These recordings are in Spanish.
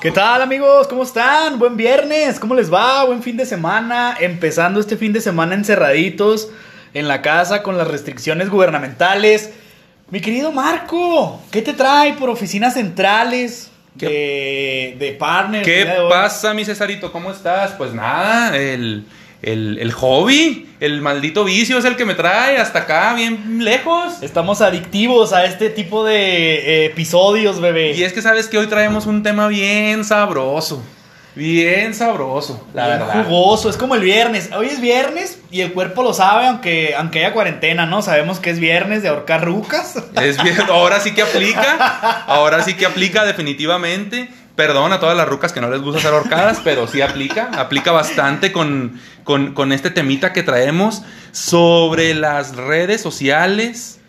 ¿Qué tal amigos? ¿Cómo están? Buen viernes, ¿cómo les va? Buen fin de semana, empezando este fin de semana encerraditos en la casa con las restricciones gubernamentales. Mi querido Marco, ¿qué te trae por oficinas centrales de, de partners? ¿Qué de pasa, mi Cesarito? ¿Cómo estás? Pues nada, el, el, el hobby, el maldito vicio es el que me trae hasta acá, bien lejos. Estamos adictivos a este tipo de eh, episodios, bebé. Y es que sabes que hoy traemos un tema bien sabroso. Bien sabroso, la Bien verdad. jugoso, es como el viernes. Hoy es viernes y el cuerpo lo sabe, aunque, aunque haya cuarentena, ¿no? Sabemos que es viernes de ahorcar rucas. Es bien, ahora sí que aplica, ahora sí que aplica definitivamente. Perdón a todas las rucas que no les gusta ser ahorcadas, pero sí aplica, aplica bastante con, con, con este temita que traemos sobre las redes sociales,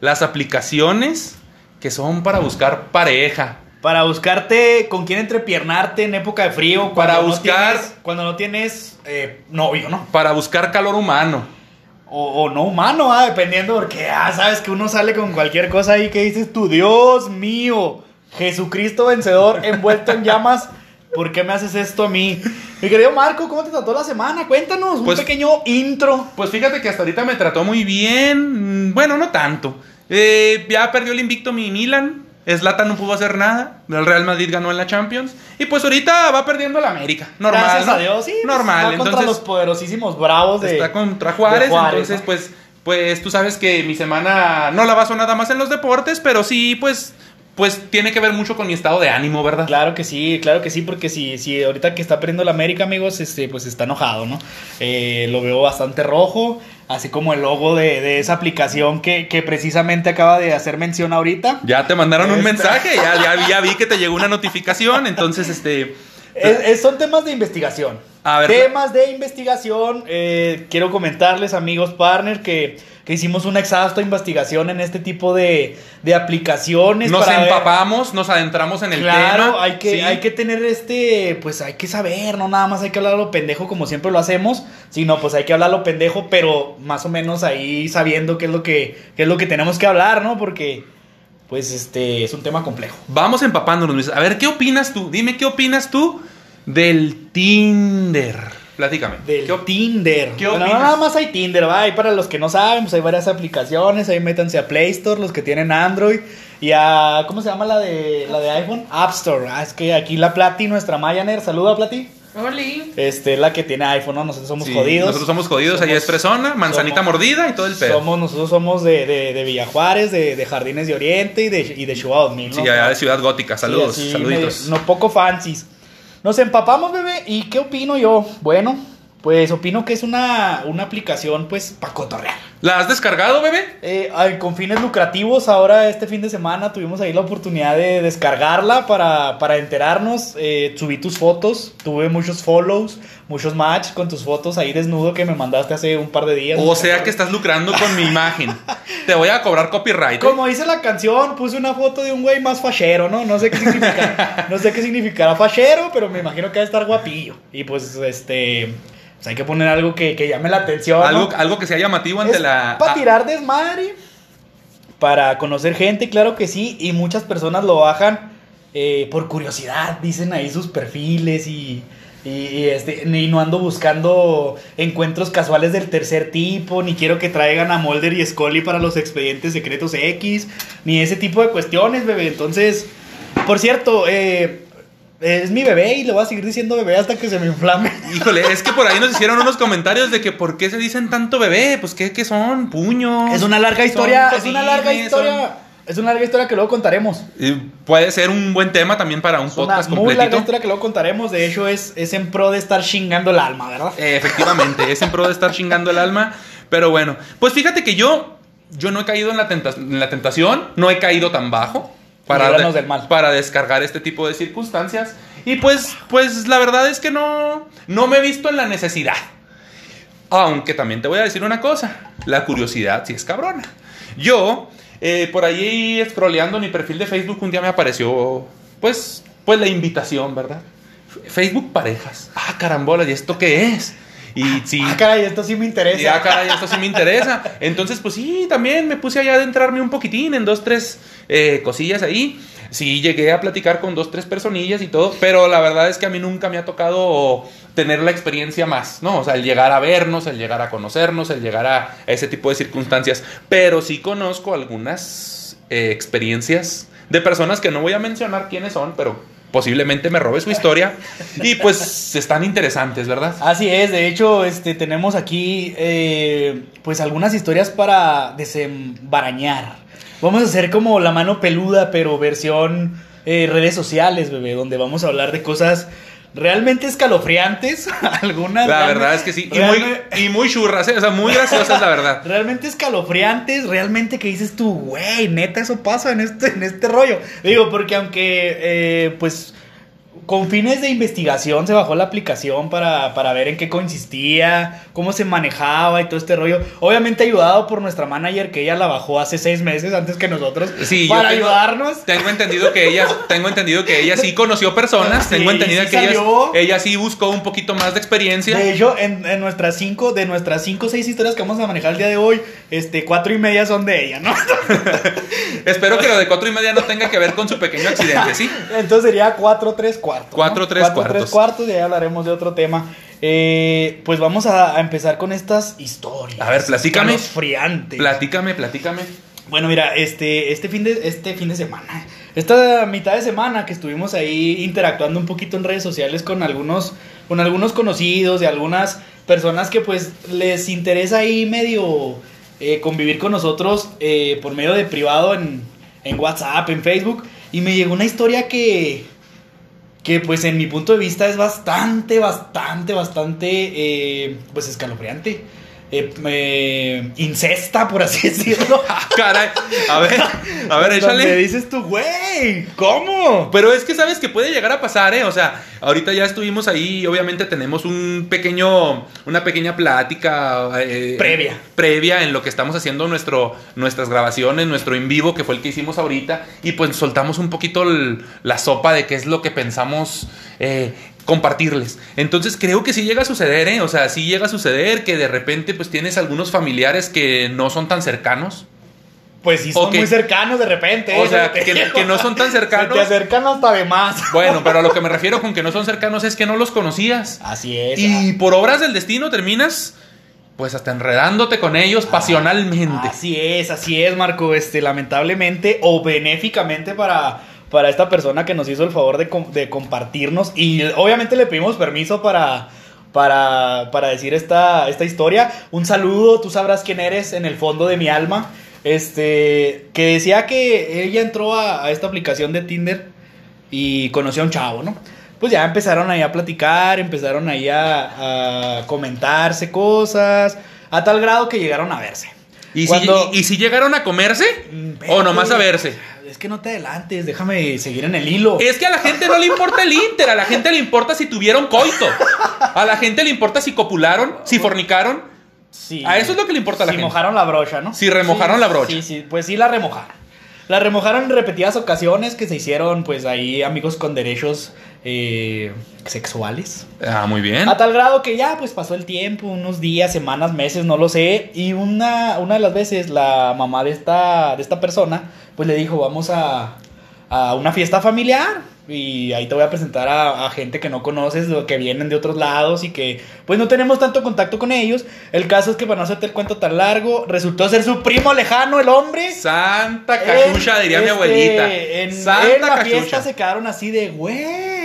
las aplicaciones que son para buscar pareja. Para buscarte con quién entrepiernarte en época de frío. Para no buscar- tienes- cuando no tienes eh, novio, ¿no? Para buscar calor humano. O, o no humano, ah, dependiendo, porque ah, sabes que uno sale con cualquier cosa ahí que dices tú, Dios mío, Jesucristo vencedor envuelto en llamas. ¿Por qué me haces esto a mí? Mi querido Marco, ¿cómo te trató la semana? Cuéntanos, Pues- un pequeño intro. Pues fíjate que hasta ahorita me trató muy bien. Mm, Bueno, no tanto. Eh, ya perdió el invicto mi Milan. Zlatan no pudo hacer nada. El Real Madrid ganó en la Champions. Y pues ahorita va perdiendo el América. Normal. Gracias ¿no? a Dios, sí. pues, Normal. Está contra entonces los poderosísimos bravos de. está contra Juárez. entonces, ¿no? pues, pues tú sabes que mi semana no la baso nada más en los deportes, pero sí, pues, pues tiene que ver mucho con mi estado de ánimo, ¿verdad? Claro que sí, claro que sí, porque si, si ahorita que está perdiendo la América, amigos, este, pues está enojado, ¿no? Eh, lo veo bastante rojo, así como el logo de, de esa aplicación que, que precisamente acaba de hacer mención ahorita. Ya te mandaron un Esta- mensaje, ya, ya, ya vi que te llegó una notificación, entonces este... Es- es- son temas de investigación. A ver, temas de investigación. eh, quiero comentarles, amigos partner, que, que hicimos una exhausta investigación en este tipo de, de aplicaciones. Nos para ver- empapamos, nos adentramos en el Claro, tema. hay que, sí. hay que tener este, pues hay que saber, no nada más hay que hablar lo pendejo como siempre lo hacemos, sino pues hay que hablar lo pendejo, pero más o menos ahí sabiendo qué es lo que, qué es lo que tenemos que hablar, ¿no? Porque, pues este, es un tema complejo. Vamos empapándonos. Luis. A ver, ¿qué opinas tú? Dime, ¿qué opinas tú del Tinder? Platícame. Del ¿Qué op- Tinder. ¿Qué Bueno, nada más hay Tinder, va. Y para los que no saben, pues hay varias aplicaciones. Ahí métanse a Play Store, los que tienen Android. Y a, ¿cómo se llama la de, la de iPhone? App Store. Ah, es que aquí la Plati, nuestra Mayaner, saluda Plati. Oli. Este, la que tiene iPhone, ¿no? Nosotros somos Sí, jodidos. Nosotros somos jodidos, ahí Somos- es fresona, manzanita somos- mordida y todo el pedo. Somos, nosotros somos de, de, de Villajuárez, de, de Jardines de Oriente y de, y de Chihuahua 2000, ¿no? Sí, allá de Ciudad Gótica. Saludos, Sí, saluditos. no poco fancies. Nos empapamos, bebé. ¿Y qué opino yo? Bueno, pues opino que es una, una aplicación, pues, para cotorrear. ¿La has descargado, bebé? Eh, ay, con fines lucrativos, ahora este fin de semana tuvimos ahí la oportunidad de descargarla para, para enterarnos. Eh, subí tus fotos, tuve muchos follows, muchos match con tus fotos ahí desnudo que me mandaste hace un par de días. O sea que estás lucrando con mi imagen. Te voy a cobrar copyright. ¿eh? Como dice la canción, puse una foto de un güey más fachero, ¿no? No sé qué significa, no sé qué significará fachero, pero me imagino que va a estar guapillo. Y pues, este, pues hay que poner algo que, que llame la atención. ¿no? Algo, algo que sea llamativo ante Es la. Para tirar desmadre, para conocer gente, claro que sí. Y muchas personas lo bajan eh, por curiosidad, dicen ahí sus perfiles y, y, y, este, y no ando buscando encuentros casuales del tercer tipo, ni quiero que traigan a Mulder y Scully para los expedientes secretos X, ni ese tipo de cuestiones, bebé. Entonces, por cierto, eh, es mi bebé y le voy a seguir diciendo bebé hasta que se me inflame. Híjole, es que por ahí nos hicieron unos comentarios de que por qué se dicen tanto bebé, pues qué, qué son, puños. Es una larga historia, es una larga historia. son- Es una larga historia que luego contaremos. Y puede ser un buen tema también para un Es una podcast muy larga completito. historia que luego contaremos. De hecho, es, es en pro de estar chingando el alma, ¿verdad? Eh, efectivamente, es en pro de estar chingando el alma. Pero bueno, pues fíjate que yo, yo no he caído en la, tenta- en la tentación, no he caído tan bajo para, Líbranos del mal. para descargar este tipo de circunstancias. Y pues, pues la verdad es que no, no me he visto en la necesidad. Aunque también te voy a decir una cosa, la curiosidad sí es cabrona. Yo, eh, por ahí scrolleando mi perfil de Facebook, un día me apareció, pues, pues la invitación, ¿verdad? Facebook parejas. Ah, carambola, ¿y esto qué es? Y sí. Ah, caray, esto sí me interesa. Ya, caray, esto sí me interesa. Entonces, pues sí, también me puse allá a adentrarme un poquitín en dos, tres eh, cosillas ahí. Sí, llegué a platicar con dos, tres personillas y todo, pero la verdad es que a mí nunca me ha tocado tener la experiencia más, ¿no? O sea, el llegar a vernos, el llegar a conocernos, el llegar a ese tipo de circunstancias. Pero sí conozco algunas eh, experiencias de personas que no voy a mencionar quiénes son, pero posiblemente me robe su historia y pues están interesantes, ¿verdad? Así es, de hecho, este, tenemos aquí eh, pues algunas historias para desembarañar. Vamos a hacer como la mano peluda, pero versión eh, redes sociales, bebé, donde vamos a hablar de cosas realmente escalofriantes. algunas. La verdad es que sí. Y muy, y muy churras, ¿eh? o sea, muy graciosas, la verdad. Realmente escalofriantes, realmente que dices tú, güey, neta, eso pasa en este, en este rollo. Digo, porque aunque, eh, pues, con fines de investigación se bajó la aplicación para, para ver en qué consistía, cómo se manejaba y todo este rollo. Obviamente ayudado por nuestra manager, que ella la bajó hace seis meses antes que nosotros, Sí, para tengo- ayudarnos. Tengo entendido que ella, tengo entendido que ella sí conoció personas, Sí, tengo entendido sí que ella, ella sí buscó un poquito más de experiencia. De hecho, en, en nuestras cinco, de nuestras cinco o seis historias que vamos a manejar el día de hoy, este, cuatro y media son de ella, ¿no? Espero que lo de cuatro y media no tenga que ver con su pequeño accidente, ¿sí? Entonces sería 4 3 cuartos. ¿no? Cuatro, tres Cuatro, cuartos. tres cuartos y ahí hablaremos de otro tema. Eh, pues vamos a, a empezar con estas historias. A ver, platícame. Friantes. Platícame, platícame. bueno, mira, este, este, fin de, este fin de semana, esta mitad de semana que estuvimos ahí interactuando un poquito en redes sociales con algunos, con algunos conocidos y algunas personas que pues les interesa ahí medio eh, convivir con nosotros eh, por medio de privado en, en WhatsApp, en Facebook. Y me llegó una historia que, que pues en mi punto de vista es bastante, bastante, bastante, eh, pues escalofriante. Eh, eh, incesta, por así decirlo. Caray, a ver, a ver, échale. dices tú, güey, ¿cómo? Pero es que sabes que puede llegar a pasar, ¿eh? O sea, ahorita ya estuvimos ahí, obviamente tenemos un pequeño, una pequeña plática eh, Previa. previa en lo que estamos haciendo nuestro, nuestras grabaciones, nuestro en vivo, que fue el que hicimos ahorita, y pues soltamos un poquito el- la sopa de qué es lo que pensamos eh, compartirles. Entonces creo que sí llega a suceder, ¿eh? O sea, sí llega a suceder que de repente pues tienes algunos familiares que no son tan cercanos. Pues sí, son muy cercanos de repente. O sea, que, no son tan Se cercanos. te acercan hasta de más. Bueno, pero a lo que me refiero con que no son cercanos es que no los conocías. Así es. Y por obras del destino terminas, pues hasta enredándote con ellos pasionalmente. Así es, así es, Marco. Este, lamentablemente o benéficamente para, para esta persona que nos hizo el favor de, com- de compartirnos. Y obviamente le pedimos permiso para, para, para decir esta, esta historia. Un saludo, tú sabrás quién eres en el fondo de mi alma. Este, que decía que ella entró a, esta aplicación de Tinder y conoció a un chavo, ¿no? Pues ya empezaron ahí a platicar, empezaron ahí a comentarse cosas, a tal grado que llegaron a verse. ¿Y, Cuando- si, y, y si llegaron a comerse? Mm, ¿O nomás a verse? Es que no te adelantes, déjame seguir en el hilo. Es que a la gente no le importa el Inter, a la gente le importa si tuvieron coito. A la gente le importa si copularon, si fornicaron. Sí. A eso es lo que le importa a la si gente. mojaron la brocha, ¿no? Si remojaron Sí, la brocha. Sí, sí, pues sí la remojaron. La remojaron en repetidas ocasiones que se hicieron, pues ahí amigos con derechos eh, sexuales. Ah, muy bien. A tal grado que ya, pues pasó el tiempo, unos días, semanas, meses, no lo sé. Y una, una de las veces, la mamá de esta, de esta persona, pues le dijo, vamos a, a una fiesta familiar. Y ahí te voy a presentar a, a gente que no conoces, o que vienen de otros lados y que pues no tenemos tanto contacto con ellos. El caso es que para no hacerte el cuento tan largo, resultó ser su primo lejano, el hombre. Santa cachucha, diría mi este, abuelita. En, Santa en la cachucha. fiesta se quedaron así de, güey,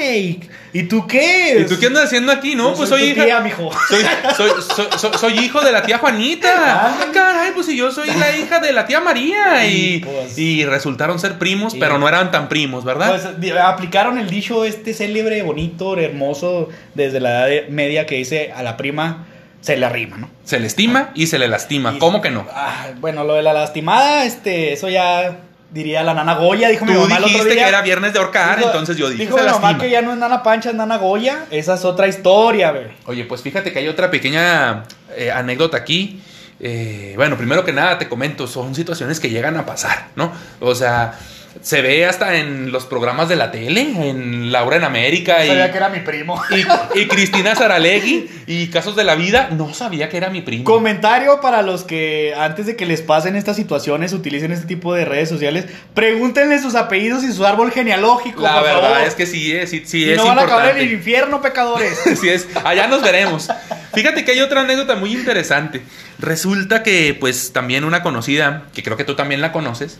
¿y tú qué? ¿Y tú qué andas haciendo aquí? No, pues soy soy tu hija. tía, mijo. Soy, soy, soy, soy- soy hijo de la tía Juanita. Ah, caray, pues si yo soy la hija de la tía María. Y, Y, pues- y resultaron ser primos, Sí. pero no eran tan primos, ¿verdad? Pues, aplicaron el dicho este célebre, bonito, hermoso, desde la edad media que dice a la prima se le arrima, ¿no? se le estima y se le lastima. Y- ¿Cómo que no? Ah, bueno, lo de la lastimada, este, eso ya diría la nana Goya, dijo mi mamá el otro dijiste día. que era viernes de ahorcar, Dijo- entonces yo dije Dijo mi mamá lastima. que ya no es nana pancha, es nana Goya. Esa es otra historia, bebé. Oye, pues fíjate que hay otra pequeña eh, anécdota aquí. Eh, bueno, primero que nada te comento, son situaciones que llegan a pasar, ¿no? O sea, Se ve hasta en los programas de la tele, en Laura en América y, Sabía que era mi primo. y, y Cristina Saralegui y Casos de la Vida. No sabía que era mi primo. Comentario para los que antes de que les pasen estas situaciones utilicen este tipo de redes sociales, pregúntenle sus apellidos y su árbol genealógico. La por verdad favor. es que sí, es, sí, sí Si es no van a acabar en importante. el infierno, pecadores. Así es, allá nos veremos. Fíjate que hay otra anécdota muy interesante. Resulta que, pues, también una conocida, que creo que tú también la conoces,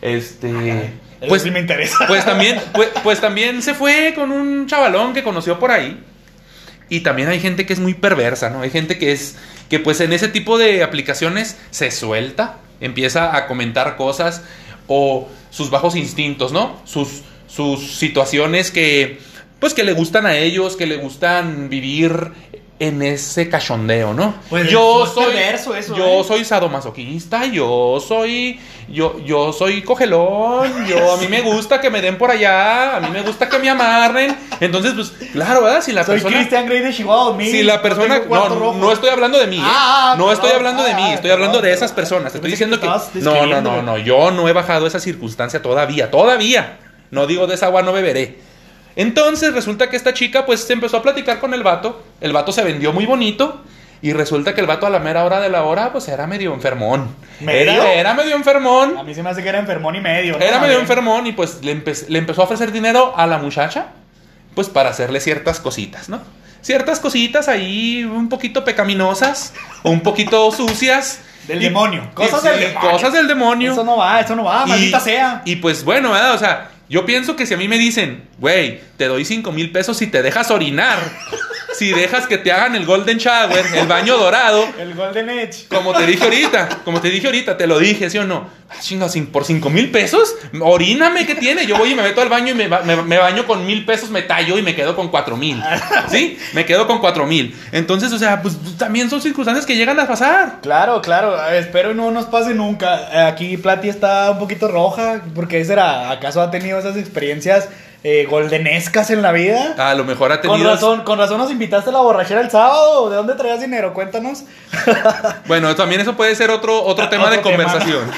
este, Eso pues, sí me interesa. pues también, pues, pues también se fue con un chavalón que conoció por ahí. Y también hay gente que es muy perversa, ¿no? Hay gente que es, que pues en ese tipo de aplicaciones se suelta, empieza a comentar cosas o sus bajos instintos, ¿no? Sus, sus situaciones que, pues que le gustan a ellos, que le gustan vivir en ese cachondeo, ¿no? Pues yo soy perverso eso, yo ¿eh? soy sadomasoquista, yo soy yo yo soy cogelón, yo a mí me gusta que me den por allá, a mí me gusta que me amarren. Entonces, pues claro, ¿verdad? Si la Soy persona Christian Grey de Chihuahua. mi- si la no persona no, rojo. no estoy hablando de mí, ¿eh? Ah, no perdón. estoy hablando de mí, Ah, estoy hablando de esas personas. Estoy diciendo que no, no, no, no, yo no he bajado esa circunstancia todavía, todavía. No digo de esa agua no beberé. Entonces resulta que esta chica pues se empezó a platicar con el vato, el vato se vendió muy bonito y resulta que el vato a la mera hora de la hora pues era medio enfermón. ¿Medio? Era, era medio enfermón. A mí se me hace que era enfermón y medio. ¿no? Era medio enfermón y pues le, empe- le empezó a ofrecer dinero a la muchacha, pues para hacerle ciertas cositas, ¿no? Ciertas cositas ahí un poquito pecaminosas un poquito sucias. Del Y- demonio. Cosas del demonio. Cosas del demonio. Eso no va, eso no va, Y- maldita sea. Y pues bueno, ¿verdad? O sea, yo pienso que si a mí me dicen, güey, te doy 5 mil pesos si te dejas orinar, si dejas que te hagan el golden shower, el baño dorado, El Golden Edge. como te dije ahorita, como te dije ahorita, te lo dije, ¿sí o no? Ah, chinga, por cinco mil pesos, oríname, ¿qué tiene? Yo voy y me meto al baño y me, me- me baño con mil pesos, me tallo y me quedo con cuatro mil. ¿Sí? Me quedo con cuatro mil. Entonces, o sea, pues también son circunstancias que llegan a pasar. Claro, claro, espero no nos pase nunca. Eh, Aquí Plati está un poquito roja, porque será, ¿acaso ha tenido esas experiencias eh, goldenescas en la vida? A lo mejor ha tenido. Con razón, con razón nos invitaste a la borrachera el sábado. ¿De dónde traías dinero? Cuéntanos. Bueno, también eso puede ser otro, otro Ah, tema de conversación.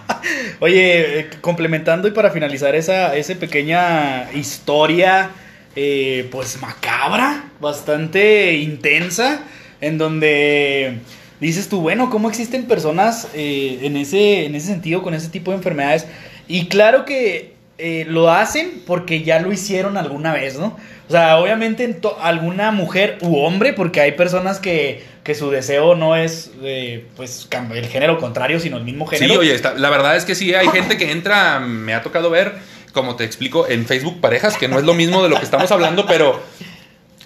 Oye, complementando y para finalizar esa, esa pequeña historia, eh, pues macabra, bastante intensa, en donde dices tú, bueno, ¿cómo existen personas eh, en, ese, en ese sentido con ese tipo de enfermedades? Y claro que eh, lo hacen porque ya lo hicieron alguna vez, ¿no? O sea, obviamente alguna mujer u hombre, porque hay personas que, que su deseo no es eh, pues el género contrario, sino el mismo género. Sí, oye, la verdad es que sí, hay gente que entra, me ha tocado ver, como te explico, en Facebook Parejas, que no es lo mismo de lo que estamos hablando, pero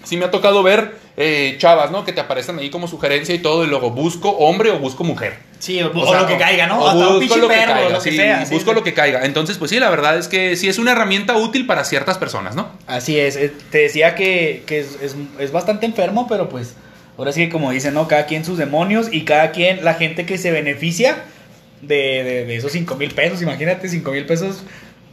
sí me ha tocado ver eh, chavas, ¿no? Que te aparecen ahí como sugerencia y todo, y luego busco hombre o busco mujer. Sí, o, O o sea, lo que caiga, ¿no? o Hasta un busco pinche lo que perro, caiga, lo que sí, sea. busco sí. lo que caiga. Entonces, pues sí, la verdad es que sí es una herramienta útil para ciertas personas, ¿no? Así es, eh, te decía que, que es, es- es bastante enfermo, pero pues ahora sí que como dicen, ¿no? Cada quien sus demonios y cada quien, la gente que se beneficia de, de- de esos 5 mil pesos, imagínate 5 mil pesos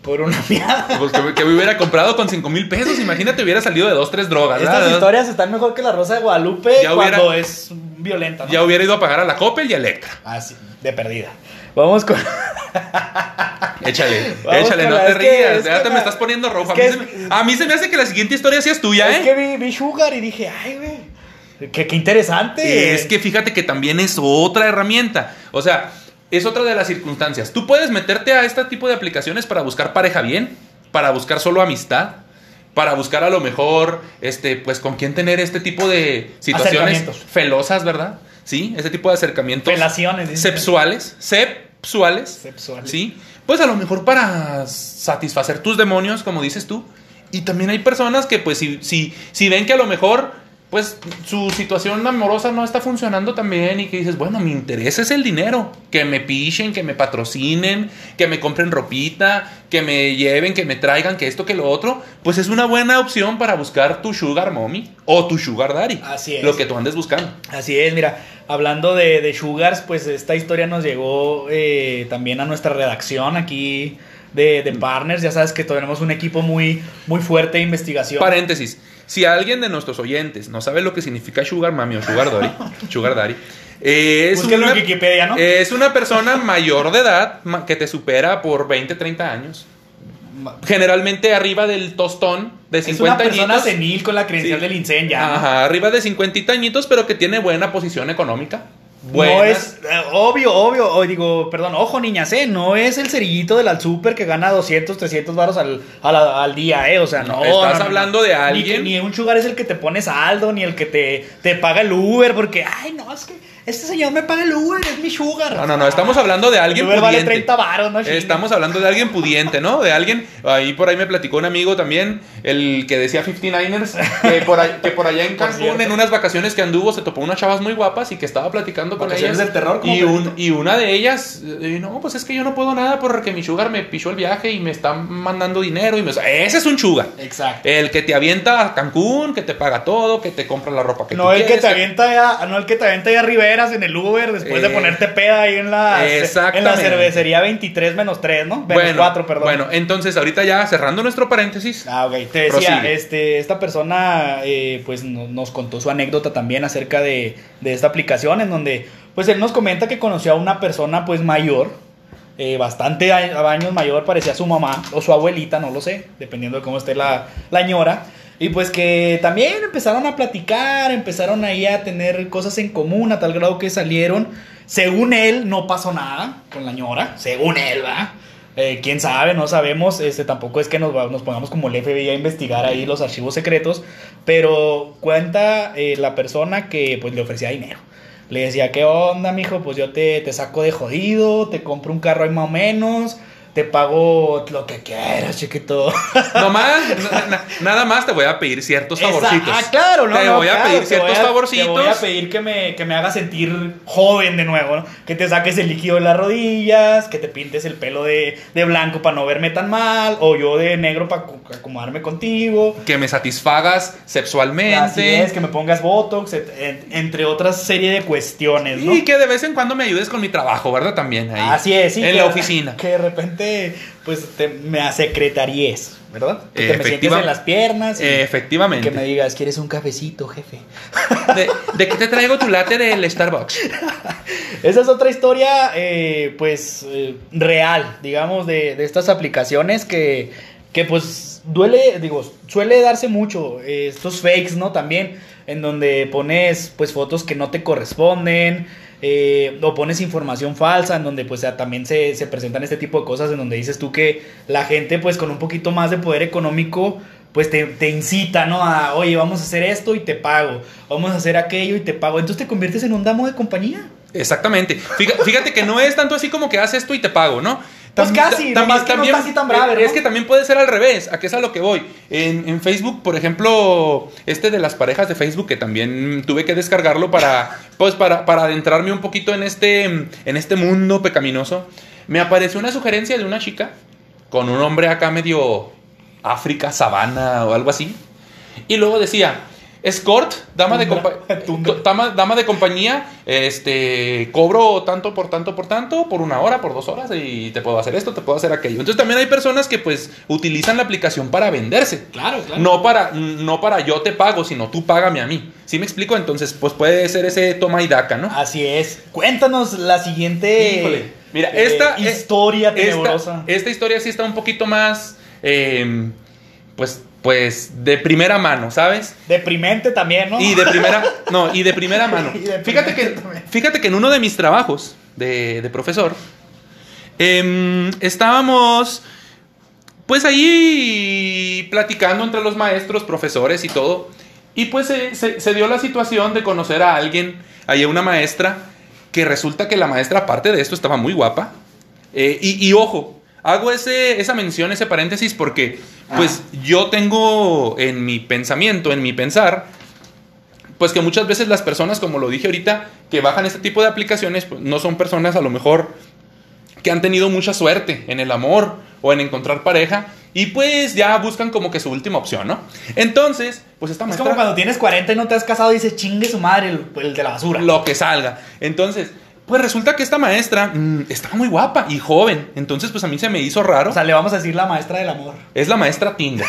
por una miada. Pues que, que me hubiera comprado con 5 mil pesos, imagínate, hubiera salido de dos, tres drogas. Estas ¿verdad? historias están mejor que la Rosa de Guadalupe Ya cuando hubiera- es violenta, ¿no? Ya hubiera ido a pagar a la Coppel y a Electra. Así, de perdida. Vamos con... Échale, Vamos échale, con no te es que- rías. es ya te me estás poniendo rojo. es que a, mí se es- me, a mí se me hace que la siguiente historia sí es tuya, Es ¿eh? que vi, vi Sugar y dije, ay, güey, qué, qué interesante. Es que fíjate que también es otra herramienta. O sea, es otra de las circunstancias. Tú puedes meterte a este tipo de aplicaciones para buscar pareja bien, para buscar solo amistad, para buscar a lo mejor, este, pues con quién tener este tipo de situaciones felosas, ¿verdad? Sí, ese tipo de acercamientos Relaciones. sexuales, sexuales, Sexuales. sí, pues a lo mejor para satisfacer tus demonios, como dices tú. Y también hay personas que, pues, si, si, si ven que a lo mejor, pues, su situación amorosa no está funcionando tan bien y que dices, bueno, mi interés es el dinero. Que me pichen, que me patrocinen, que me compren ropita, que me lleven, que me traigan, que esto, que lo otro. Pues es una buena opción para buscar tu sugar mommy o tu sugar daddy. Así es. Lo que tú andes buscando. Así es, mira, hablando de, de Sugars, pues esta historia nos llegó eh, también a nuestra redacción aquí de, Mm. de Partners. Ya sabes que tenemos un equipo muy, muy fuerte de investigación. Paréntesis. Si alguien de nuestros oyentes no sabe lo que significa Sugar Mami o Sugar Daddy, Sugar Daddy eh, es, una, en Wikipedia, ¿no? es una persona mayor de edad que te supera por 20, 30 años. generalmente arriba del tostón de Es una 50 persona añitos. senil con la credencial Sí. del. ¿no? Ajá, arriba de 50 añitos, pero que tiene buena posición económica. No es, eh, obvio, obvio, o digo, perdón, ojo niñas, eh, no es el cerillito del al super que gana 200, 300 baros al, al, al día, eh, o sea, no. Estás no, hablando no. de Ni alguien- Ni, un sugar es el que te pone saldo, ni el que te, te paga el Uber, porque, ay, no, es que este señor me paga el Uber, es mi sugar. No, no, no, estamos hablando de alguien El Uber vale pudiente. 30 varos, ¿no? Estamos hablando de alguien pudiente, ¿no? De alguien, ahí por ahí me platicó un amigo también, el que decía 59ers, que por, ahí- que por allá en Cancún, en unas vacaciones que anduvo, se topó unas chavas muy guapas y que estaba platicando con Vacaciones ellas. del terror, y, un- y una de ellas, eh, no, pues es que yo no puedo nada porque mi sugar me pichó el viaje y me está mandando dinero. y me... Ese es un sugar. Exacto. El que te avienta a Cancún, que te paga todo, que te compra la ropa que No tú el que te avienta ya, no el que te avienta ya Riveras en el Uber después de Eh, ponerte peda ahí en la, en la cervecería 23 menos 3, ¿no? Menos Bueno, 4, perdón. bueno, entonces ahorita ya cerrando nuestro paréntesis, Ah, ok. Te decía, Prosigue. este, esta persona eh, pues no- nos contó su anécdota también acerca de, de esta aplicación en donde pues él nos comenta que conoció a una persona pues mayor, eh, bastante años mayor, parecía su mamá o su abuelita, no lo sé, dependiendo de cómo esté la, la ñora. Y pues que también empezaron a platicar, empezaron ahí a tener cosas en común a tal grado que salieron. Según él, no pasó nada con la ñora, según él, ¿va? Eh, quién sabe, no sabemos. Este, tampoco es que nos, nos pongamos como el FBI a investigar ahí los archivos secretos. Pero cuenta eh, la persona que pues le ofrecía dinero. Le decía, ¿qué onda, mijo? Pues yo te, te saco de jodido, te compro un carro ahí más o menos, te pago lo que quieras, chiquito. nomás, na- na- nada más te voy a pedir ciertos Esa- favorcitos. Ah, claro, no, Te no, voy a claro, pedir te ciertos voy a- favorcitos. Te voy a pedir que me, que me hagas sentir joven de nuevo, ¿no? Que te saques el líquido de las rodillas, que te pintes el pelo de, de blanco para no verme tan mal, o yo de negro para acomodarme contigo. Que me satisfagas sexualmente. Así es, que me pongas Botox, entre otras serie de cuestiones, ¿no? Y que de vez en cuando me ayudes con mi trabajo, ¿verdad? También ahí. Así es, sí. En que- la oficina. Que de repente, pues, te, me secretaríes, ¿verdad? Que te me sientes en las piernas y, Efectivamente. que me digas, ¿quieres un cafecito, jefe? ¿De, de qué te traigo tu latte del Starbucks? Esa es otra historia, eh, pues, eh, real, digamos, de, de estas aplicaciones que, que, pues, duele, digo, suele darse mucho, eh, estos fakes, ¿no? También, en donde pones, pues, fotos que no te corresponden, eh, o pones información falsa, en donde, pues, también se, se presentan este tipo de cosas, en donde dices tú que la gente, pues, con un poquito más de poder económico, pues te, te incita, ¿no? A, oye, vamos a hacer esto y te pago, vamos a hacer aquello y te pago. Entonces te conviertes en un damo de compañía. Exactamente. Fíjate, fíjate que no es tanto así como que haz esto y te pago, ¿no? Pues Tam- casi, ta- nomás que no está así tan ¿no? Es que también puede ser al revés, a qué es a lo que voy. En, en Facebook, por ejemplo, este de las parejas de Facebook, que también tuve que descargarlo para, pues, para, para adentrarme un poquito en este, en este mundo pecaminoso, me apareció una sugerencia de una chica con un hombre acá medio África, sabana o algo así. Y luego decía, escort, dama de, compa- dama, dama de compañía, este, cobro tanto por tanto por tanto, por una hora, por dos horas, y te puedo hacer esto, te puedo hacer aquello. Entonces también hay personas que pues utilizan la aplicación para venderse. Claro, claro. No para, no para yo te pago, sino tú págame a mí. ¿Sí me explico? Entonces, pues puede ser ese toma y daca, ¿no? Así es. Cuéntanos la siguiente Híjole. Mira, eh, esta historia esta- tenebrosa. Esta, historia sí está un poquito más, eh, pues, pues, de primera mano, ¿sabes? Deprimente también, ¿no? Y de primera, no, y de primera mano. Fíjate que, fíjate que en uno de mis trabajos de, de profesor, em, estábamos, pues ahí platicando entre los maestros, profesores y todo. Y pues se, se- se dio la situación de conocer a alguien, ahí a una maestra, que resulta que la maestra, aparte de esto, estaba muy guapa. Eh, y, y ojo, hago ese, esa mención, ese paréntesis, porque pues yo tengo en mi pensamiento, en mi pensar, pues que muchas veces las personas, como lo dije ahorita, que bajan este tipo de aplicaciones, pues, no son personas a lo mejor que han tenido mucha suerte en el amor o en encontrar pareja y pues ya buscan como que su última opción, ¿no? Entonces, pues esta es maestra... como cuando tienes 40 y no te has casado y dices, chingue su madre, el, el de la basura. Lo que salga. Entonces, pues resulta que esta maestra mm, estaba muy guapa y joven. Entonces, pues a mí se me hizo raro. O sea, le vamos a decir la maestra del amor. es la maestra Tinder.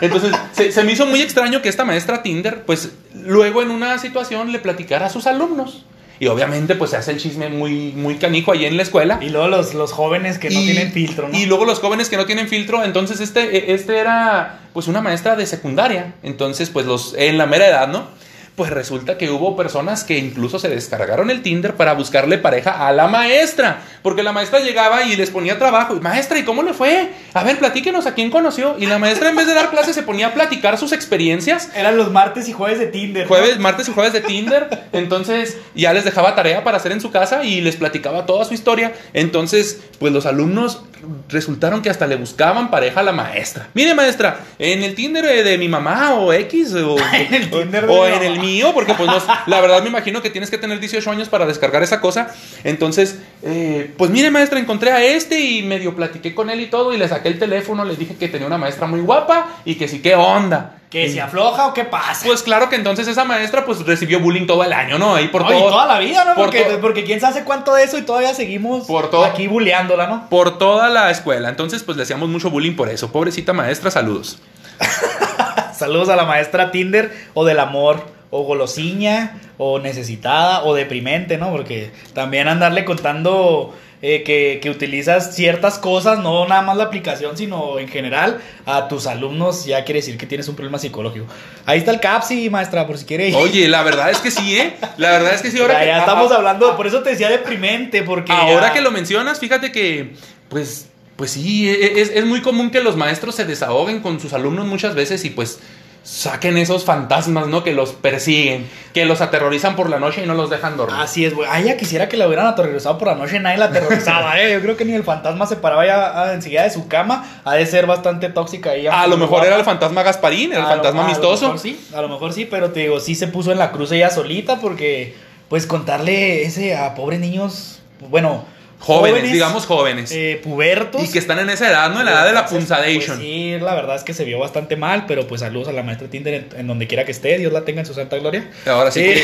Entonces, se, se me hizo muy extraño que esta maestra Tinder, pues luego en una situación le platicara a sus alumnos. Y obviamente, pues se hace el chisme muy, muy canijo ahí en la escuela. Y luego los, los jóvenes que no Y- tienen filtro, ¿no? Y luego los jóvenes que no tienen filtro, entonces este, este era pues una maestra de secundaria, entonces pues los en la mera edad, ¿no? Pues resulta que hubo personas que incluso se descargaron el Tinder para buscarle pareja a la maestra, porque la maestra llegaba y les ponía trabajo, maestra, ¿y cómo le fue? A ver, platíquenos a quién conoció. Y la maestra en vez de dar clases se ponía a platicar sus experiencias Eran los martes y jueves de Tinder. Jueves, martes y jueves de Tinder. Entonces ya les dejaba tarea para hacer en su casa y les platicaba toda su historia. Entonces, pues los alumnos resultaron que hasta le buscaban pareja a la maestra. Mire, maestra, en el Tinder eh, de mi mamá o X o, En el Tinder o en el mío, porque pues no- la verdad me imagino que tienes que tener 18 años para descargar esa cosa. Entonces, eh, pues mire, maestra, encontré a este y medio platiqué con él y todo y le saqué el teléfono, le dije que tenía una maestra muy guapa y que sí, qué onda. ¿Que se afloja o qué pasa? pues claro que entonces esa maestra pues recibió bullying todo el año, ¿no? Ahí por No, y todo. toda la vida, ¿no? por Porque, to- porque quién sabe cuánto de eso y todavía seguimos Por todo. aquí buleándola, ¿no? Por toda la escuela. Entonces pues le hacíamos mucho bullying por eso. Pobrecita maestra, saludos. Saludos a la maestra Tinder o del amor, o golosiña, o necesitada, o deprimente, ¿no? Porque también andarle contando eh, que, que utilizas ciertas cosas, no nada más la aplicación, sino en general, a tus alumnos ya quiere decir que tienes un problema psicológico. Ahí está el CAPSI, maestra, por si quiere ir. Oye, la verdad es que sí, ¿eh? La verdad es que sí. Ahora ya, que, ya estamos hablando, por eso te decía deprimente, porque... Ahora ya- que lo mencionas, fíjate que pues... Pues sí, e- es, es muy común que los maestros se desahoguen con sus alumnos muchas veces y pues saquen esos fantasmas, ¿no? Que los persiguen, que los aterrorizan por la noche y no los dejan dormir. Así es, güey. Ay, ya quisiera que la hubieran aterrorizado por la noche, nadie la aterrorizaba, ¿eh? Yo creo que ni el fantasma se paraba ya ah, enseguida de su cama. Ha de ser bastante tóxica ella. a lo mejor era el fantasma Gasparín, era el fantasma amistoso. A lo mejor sí, a lo mejor sí, pero te digo, sí se puso en la cruz ella solita porque, pues, contarle ese a pobres niños, bueno... Jóvenes, digamos jóvenes. eh, pubertos. Y que están en esa edad, ¿no? En la edad de la Entonces, punzadation. pues sí, la verdad es que se vio bastante mal, pero pues saludos a la maestra Tinder en, en donde quiera que esté, Dios la tenga en su santa gloria. Ahora sí, Sí.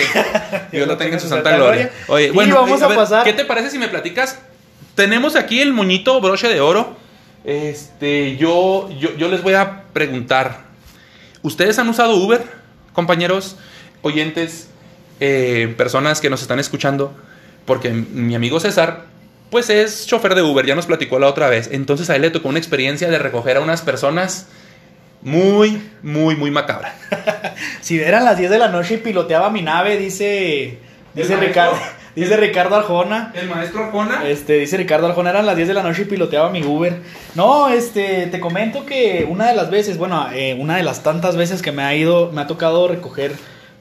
que Dios lo tenga en su santa gloria. Oye, Y bueno, vamos eh, a ver, pasar- ¿Qué te parece si me platicas? Tenemos aquí el moñito broche de oro. Este, yo, yo, yo les voy a preguntar. ¿Ustedes han usado Uber, compañeros, oyentes, eh, personas que nos están escuchando? Porque mi amigo César, pues es chofer de Uber, ya nos platicó la otra vez. Entonces a él le tocó una experiencia de recoger a unas personas muy, muy, muy macabra. Si eran las 10 de la noche y piloteaba mi nave, dice. Dice ¿El Ricardo. Dice Ricardo Arjona. El maestro Arjona. Este, dice Ricardo Arjona, eran las 10 de la noche y piloteaba mi Uber. No, este, te comento que una de las veces, bueno, eh, una de las tantas veces que me ha ido, me ha tocado recoger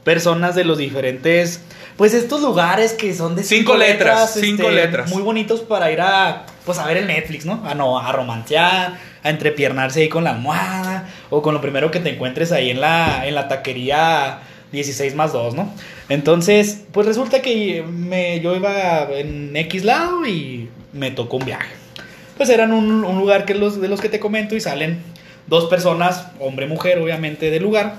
personas de los diferentes, pues estos lugares que son de Cinco letras, cinco este, letras. Muy bonitos para ir a, pues a ver el Netflix, ¿no? A no, a romancear, a entrepiernarse ahí con la almohada, o con lo primero que te encuentres ahí en la, en la taquería 16 más 2, ¿no? Entonces, pues resulta que me, yo iba en X lado y me tocó un viaje. Pues eran un, un lugar que los, de los que te comento y salen dos personas, hombre y mujer, obviamente, del lugar.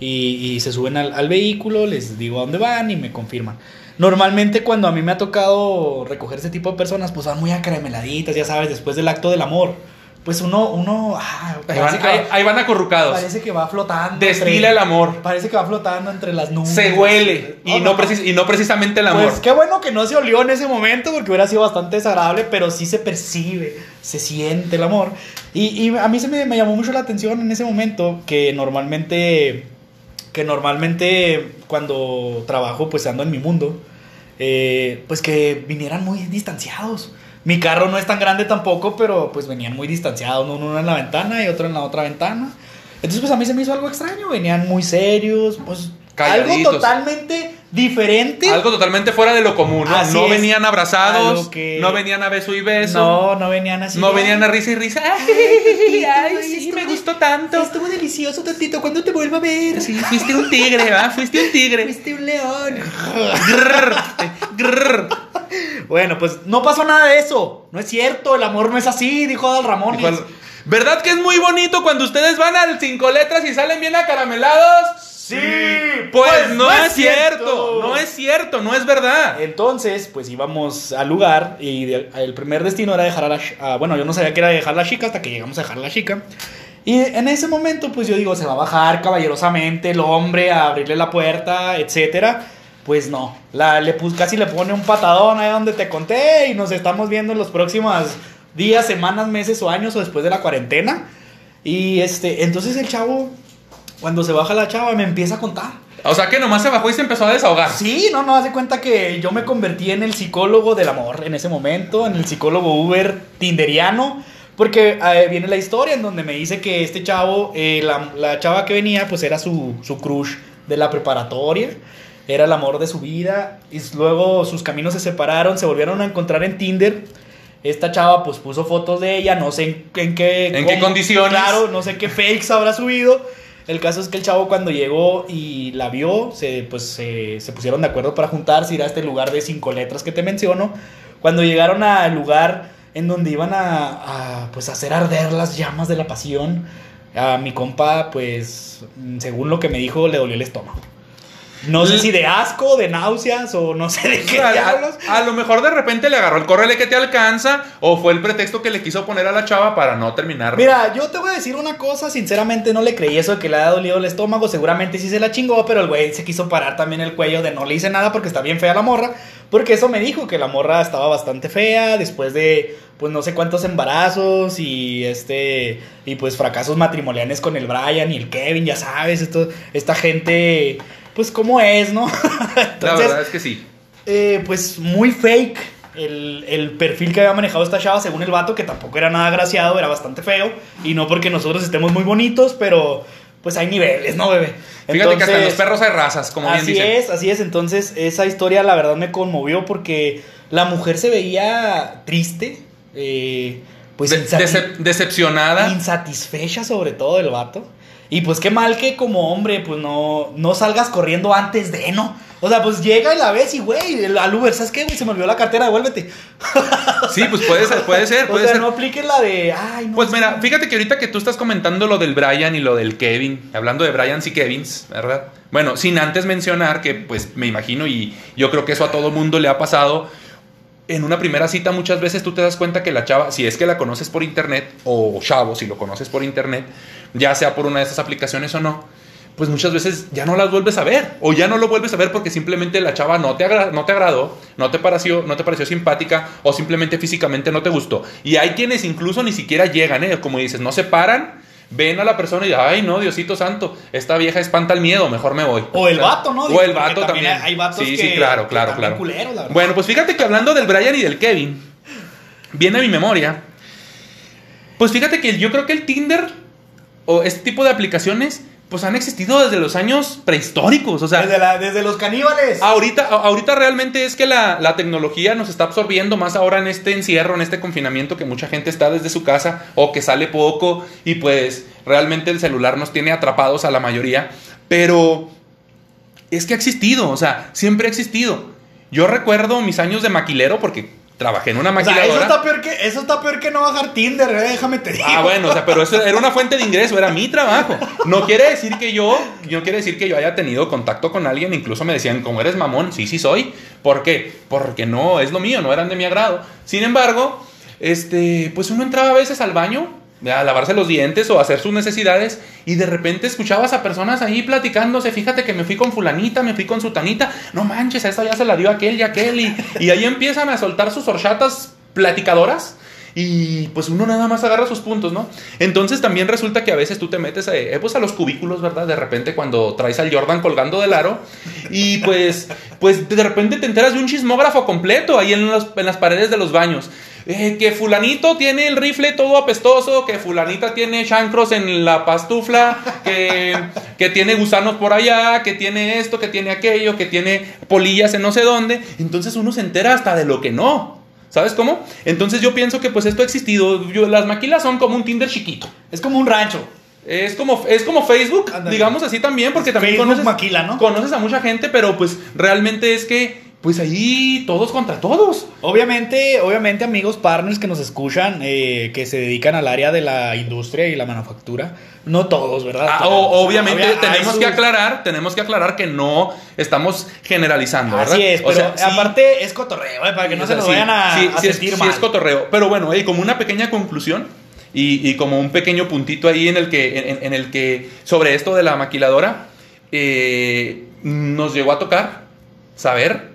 Y, y se suben al, al vehículo, les digo a dónde van y me confirman. Normalmente cuando a mí me ha tocado recoger ese tipo de personas, pues van muy acarameladitas, ya sabes, después del acto del amor. Pues uno, uno, ah, Ahí van, que ahí- va, ahí van acurrucados. parece que va flotando. Desfila entre- el amor. Parece que va flotando entre las nubes. Se huele. Y Oh, no, precis- y no precisamente el amor. Pues qué bueno que no se olió en ese momento porque hubiera sido bastante desagradable, pero sí se percibe, se siente el amor. Y, y a mí se me, me llamó mucho la atención en ese momento que normalmente, que normalmente cuando trabajo pues ando en mi mundo, eh, pues que vinieran muy distanciados. Mi carro no es tan grande tampoco, pero pues venían muy distanciados, ¿no? uno en la ventana y otro en la otra ventana. Entonces pues a mí se me hizo algo extraño, venían muy serios, pues algo totalmente diferente. Algo totalmente fuera de lo común, ¿no? No venían abrazados, que- no venían a beso y beso, No, no venían así. no venían a risa y risa. Ay, ay, sí, me gustó tanto. Estuvo delicioso, tantito. ¿Cuándo te vuelvo a ver? Sí, fuiste un tigre, ¿verdad? Fuiste un tigre. Fuiste un león. Bueno, pues no pasó nada de eso. No es cierto, el amor no es así, dijo Adal Ramón. ¿Verdad que es muy bonito cuando ustedes van al cinco letras y salen bien acaramelados? Sí, Pues, no, es cierto. no es cierto, no es verdad. Entonces, pues íbamos al lugar y de- el primer destino era dejar a la... a- bueno, yo no sabía que era dejar a la chica hasta que llegamos a dejar a la chica. Y en ese momento, pues yo digo, se va a bajar caballerosamente el hombre a abrirle la puerta, etcétera. Pues no, la, le casi le pone un patadón ahí donde te conté y nos estamos viendo en los próximos días, semanas, meses o años o después de la cuarentena. Y este, entonces el chavo, cuando se baja la chava, me empieza a contar. O sea que nomás se bajó y se empezó a desahogar. Sí, no, no, hace cuenta que yo me convertí en el psicólogo del amor en ese momento, en el psicólogo Uber tinderiano. Porque eh, viene la historia en donde me dice que este chavo, eh, la, la chava que venía, pues era su, su crush de la preparatoria era el amor de su vida y luego sus caminos se separaron, se volvieron a encontrar en Tinder. Esta chava pues puso fotos de ella, no sé en, en qué... ¿En qué condiciones? Claro, no sé qué fakes habrá subido. El caso es que el chavo cuando llegó y la vio, se, pues se, pusieron de acuerdo para juntarse, ir a este lugar de cinco letras que te menciono. Cuando llegaron al lugar en donde iban a, a pues hacer arder las llamas de la pasión, a mi compa pues según lo que me dijo le dolió el estómago. No sé si de asco, de náuseas o no sé de qué diablos. a, a lo mejor de repente le agarró el correle que te alcanza o fue el pretexto que le quiso poner a la chava para no terminar. Mira, yo te voy a decir una cosa, sinceramente no le creí eso de que le ha dolido el estómago, seguramente sí se la chingó, pero el güey se quiso parar también el cuello de no le hice nada porque está bien fea la morra, porque eso me dijo que la morra estaba bastante fea después de pues no sé cuántos embarazos y este y pues fracasos matrimoniales con el Brian y el Kevin, ya sabes, esto, esta gente pues cómo es, ¿no? la verdad es que sí. Eh, pues muy fake el, el, perfil que había manejado esta chava según el vato, que tampoco era nada graciado, era bastante feo. Y no porque nosotros estemos muy bonitos, pero pues hay niveles, ¿no, bebé? Fíjate que hasta en los perros hay razas, como bien así dicen. es, así es. Entonces esa historia la verdad me conmovió porque la mujer se veía triste, eh, pues De- decep- decepcionada. insatisfecha sobre todo el vato. Y pues qué mal que como hombre, pues no, no salgas corriendo antes de, ¿no? O sea, pues llega y la ves y, güey, el- al Uber, ¿sabes qué, güey? Se me olvidó la cartera, devuélvete. Sí, pues puede ser, puede ser, o puede sea, ser. no apliques la de, ay, no. Pues es mira, fíjate que ahorita que tú estás comentando lo del Brian y lo del Kevin, hablando de Brian y Kevins, ¿verdad? Bueno, sin antes mencionar que, pues me imagino y yo creo que eso a todo mundo le ha pasado. En una primera cita muchas veces tú te das cuenta que la chava, si es que la conoces por internet, o chavo, si lo conoces por internet, ya sea por una de esas aplicaciones o no, pues muchas veces ya no las vuelves a ver, o ya no lo vuelves a ver porque simplemente la chava no te, agra- no te agradó, no te, pareció, no te pareció simpática, o simplemente físicamente no te gustó. Y hay quienes incluso ni siquiera llegan, ¿eh? como dices, no se paran, ven a la persona y ay no, Diosito Santo, esta vieja espanta el miedo, mejor me voy. O el vato, ¿no? O el vato también también. hay vatos sí, que- sí, claro, claro, claro. culeros, la bueno, pues fíjate que hablando del Brian y del Kevin, viene a mi memoria. Pues fíjate que yo creo que el Tinder o este tipo de aplicaciones pues han existido desde los años prehistóricos, o sea, Desde, la- desde los caníbales. Ahorita, ahorita realmente es que la, la tecnología nos está absorbiendo más ahora en este encierro, en este confinamiento que mucha gente está desde su casa o que sale poco y pues realmente el celular nos tiene atrapados a la mayoría. Pero es que ha existido, o sea, siempre ha existido. Yo recuerdo mis años de maquilero porque trabajé en una o sea, eso maquiladora. está, peor que, eso está peor que no bajar Tinder, eh, déjame te digo. Ah, bueno, o sea, pero eso era una fuente de ingreso, era mi trabajo. No quiere decir que yo, no quiere decir que yo haya tenido contacto con alguien, incluso me decían, como eres mamón, sí, sí soy. ¿Por qué? Porque no es lo mío, no eran de mi agrado. Sin embargo, este, pues uno entraba a veces al baño a lavarse los dientes o a hacer sus necesidades y de repente escuchabas a personas ahí platicándose, fíjate que me fui con fulanita, me fui con sutanita, no manches, a ya se la dio aquel y aquel y ahí empiezan a soltar sus horchatas platicadoras y pues uno nada más agarra sus puntos, ¿no? Entonces también resulta que a veces tú te metes a, eh, pues a los cubículos, ¿verdad? De repente cuando traes al Jordan colgando del aro y pues, pues de repente te enteras de un chismógrafo completo ahí en, en las paredes de los baños. Eh, que fulanito tiene el rifle todo apestoso, que fulanita tiene chancros en la pastufla, que, que tiene gusanos por allá, que tiene esto, que tiene aquello, que tiene polillas en no sé dónde. Entonces uno se entera hasta de lo que no. ¿Sabes cómo? Entonces yo pienso que pues esto ha existido. Yo- las maquilas son como un Tinder chiquito. Es como un rancho. Es como, es como Facebook, digamos así también, porque también Facebook conoces, maquila, ¿no? conoces a mucha gente, pero pues realmente es que, pues ahí todos contra todos. Obviamente, obviamente, amigos, partners que nos escuchan, eh, que se dedican al área de la industria y la manufactura, no todos, ¿verdad? Ah, Claro, o- o sea, obviamente tenemos que aclarar, tenemos que aclarar que no estamos generalizando, ¿verdad? Así es, O pero sea, sí- aparte es cotorreo, eh, para que no se nos sí, vayan a, sí, a sí es- sentir sí mal. es cotorreo. Pero bueno, y como una pequeña conclusión y, y como un pequeño puntito ahí en el que, en, en el que sobre esto de la maquiladora, eh, nos llegó a tocar saber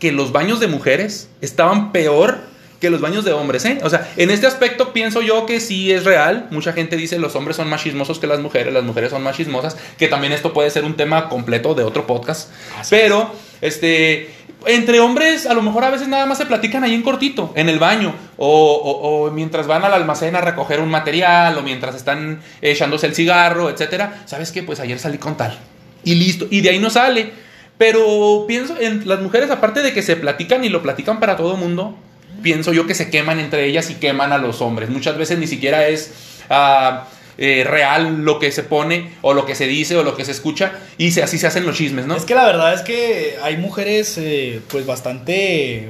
que los baños de mujeres estaban peor que los baños de hombres, ¿eh? O sea, en este aspecto pienso yo que sí es real. Mucha gente dice los hombres son más chismosos que las mujeres, las mujeres son más chismosas, que también esto puede ser un tema completo de otro podcast. Pero, este, entre hombres a lo mejor a veces nada más se platican ahí en cortito, en el baño, o, o- o mientras van al almacén a recoger un material, o mientras están echándose el cigarro, etcétera. ¿Sabes qué? Pues ayer salí con tal. Y listo. Y de ahí no sale. Pero pienso en las mujeres, aparte de que se platican y lo platican para todo mundo, pienso yo que se queman entre ellas y queman a los hombres. Muchas veces ni siquiera es ah, eh, real lo que se pone o lo que se dice o lo que se escucha y así se hacen los chismes, ¿no? Es que la verdad es que hay mujeres, eh, pues bastante.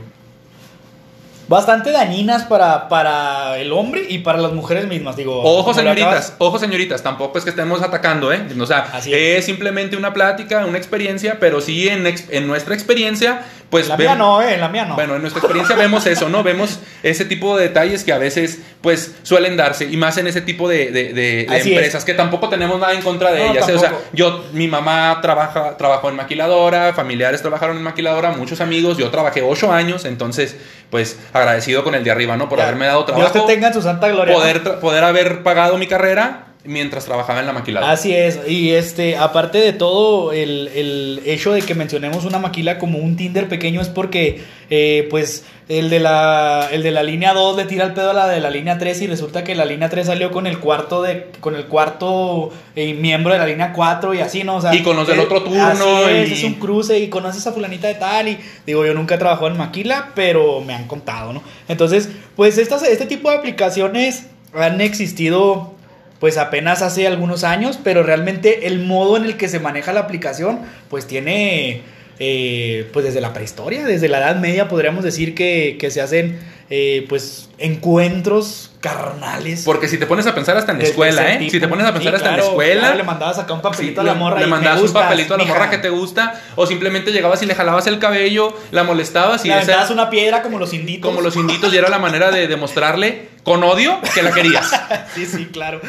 Bastante dañinas para, para el hombre y para las mujeres mismas, digo. Ojo, señoritas, ojo, señoritas, tampoco es que estemos atacando, ¿eh? O sea, Así es. es. simplemente una plática, una experiencia, pero sí en, en nuestra experiencia, pues La mía no, eh, la mía no. Bueno, en nuestra experiencia vemos eso, ¿no? Vemos ese tipo de detalles que a veces, pues, suelen darse, y más en ese tipo de, de- de- de Así empresas, que tampoco tenemos nada en contra de No, ellas. ¿eh? O sea, yo, mi mamá trabaja, trabajó en maquiladora, familiares trabajaron en maquiladora, muchos amigos, yo trabajé ocho años, entonces, pues, agradecido con el de arriba, ¿no? Por Ya. haberme dado Dios trabajo, te tenga en su santa gloria. poder, poder haber pagado mi carrera mientras trabajaba en la maquiladora. Así es, y este, aparte de todo, el, el hecho de que mencionemos una maquila como un Tinder pequeño es porque, eh, pues, el de, la, el de la línea 2 le tira el pedo a la de la línea 3 y resulta que la línea 3 salió con el cuarto de con el cuarto eh, miembro de la línea 4 y así, ¿no? O sea, Y con los del eh, otro turno así es, y- es un cruce y conoces a fulanita de tal y digo, yo nunca he trabajado en maquila, pero me han contado, ¿no? Entonces, pues estas, este tipo de aplicaciones han existido pues apenas hace algunos años, pero realmente el modo en el que se maneja la aplicación, pues tiene, eh, pues desde la prehistoria, desde la Edad Media podríamos decir que, que se hacen, eh, pues, encuentros carnales. Porque si te pones a pensar hasta en la escuela, ¿eh? tipo. Si te pones a pensar Sí, hasta en la escuela, claro, le mandabas acá un papelito Sí, a la morra Le y mandabas un papelito a la morra que te gusta, o simplemente llegabas y le jalabas el cabello, la molestabas y Le esa una piedra como los inditos. como los inditos y era la manera de demostrarle con odio que la querías. Sí, sí, claro.